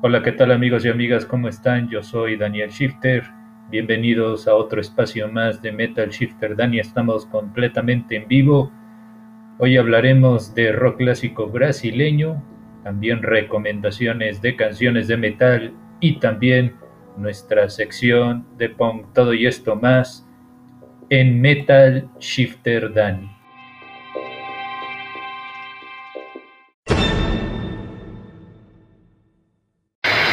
Hola, ¿qué tal amigos y amigas? ¿Cómo están? Yo soy Daniel Shifter. Bienvenidos a otro espacio más de Metal Shifter Dani. Estamos completamente en vivo. Hoy hablaremos de rock clásico brasileño, también recomendaciones de canciones de metal y también nuestra sección de punk, todo y esto más en Metal Shifter Dani.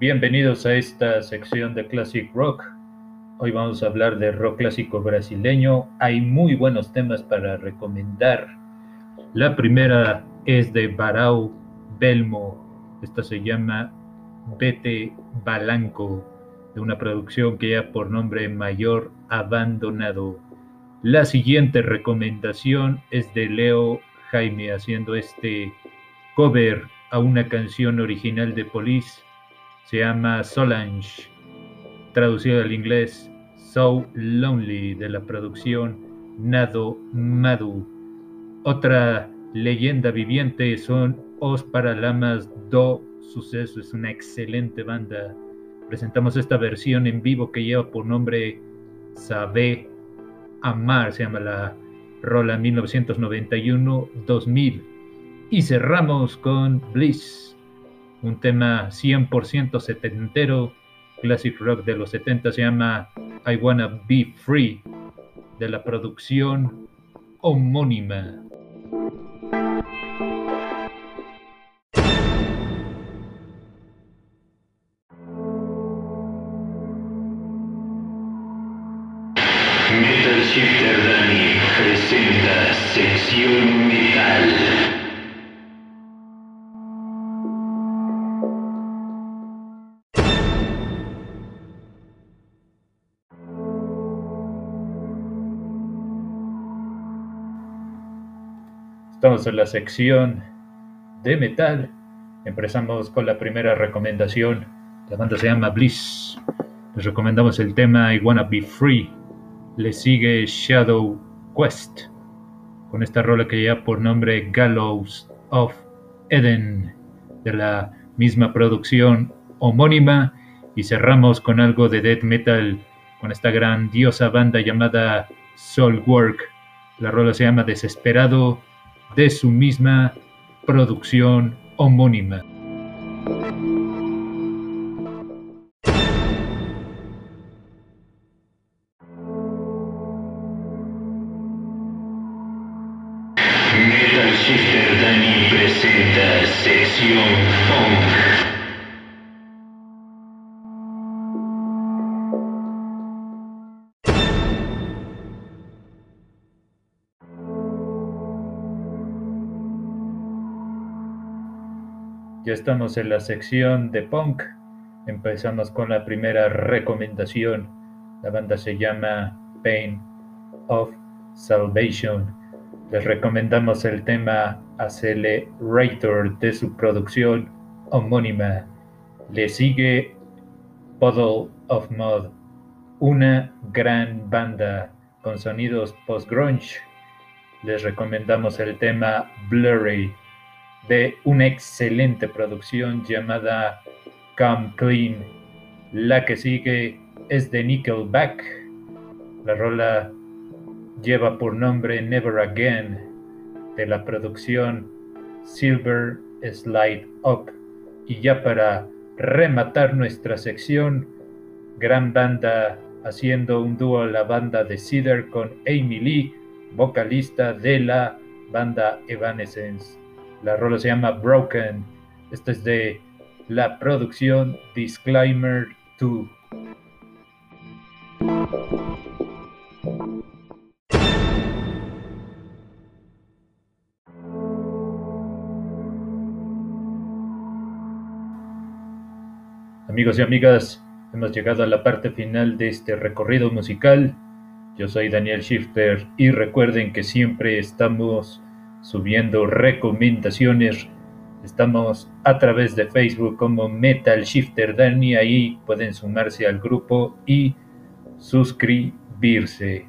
Bienvenidos a esta sección de Classic Rock. Hoy vamos a hablar de rock clásico brasileño. Hay muy buenos temas para recomendar. La primera es de Barau Belmo. Esta se llama Vete Balanco, de una producción que lleva por nombre Mayor Abandonado. La siguiente recomendación es de Leo Jaime haciendo este cover a una canción original de Police se llama Solange, traducido al inglés So Lonely de la producción Nado Madu. Otra leyenda viviente son Os Paralamas do Suceso, es una excelente banda. Presentamos esta versión en vivo que lleva por nombre Sabe Amar, se llama la rola 1991-2000. Y cerramos con Bliss un tema 100% setentero, classic rock de los 70, se llama I Wanna Be Free, de la producción homónima. Metal Shifter Dani presenta sección metal. Estamos en la sección de metal. Empezamos con la primera recomendación. La banda se llama Bliss. Les recomendamos el tema I Wanna Be Free. Le sigue Shadow Quest con esta rola que lleva por nombre Gallows of Eden de la misma producción homónima y cerramos con algo de death metal con esta grandiosa banda llamada Soulwork. La rola se llama Desesperado de su misma producción homónima. Metal Shifter Dani presenta sección Funk. Ya estamos en la sección de punk. Empezamos con la primera recomendación. La banda se llama Pain of Salvation. Les recomendamos el tema Accelerator de su producción homónima. Le sigue Puddle of Mud, una gran banda con sonidos post-grunge. Les recomendamos el tema Blurry de una excelente producción llamada Come Clean. La que sigue es de Nickelback. La rola lleva por nombre Never Again de la producción Silver Slide Up. Y ya para rematar nuestra sección, gran banda haciendo un dúo la banda de Cedar con Amy Lee, vocalista de la banda Evanescence. La rola se llama Broken. Esta es de la producción Disclaimer 2. Amigos y amigas, hemos llegado a la parte final de este recorrido musical. Yo soy Daniel Shifter y recuerden que siempre estamos subiendo recomendaciones. Estamos a través de Facebook como Metal Shifter Dani, ahí pueden sumarse al grupo y suscribirse.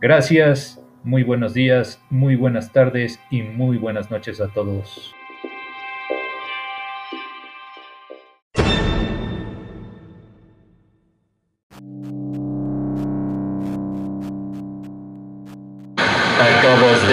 Gracias, muy buenos días, muy buenas tardes y muy buenas noches a todos.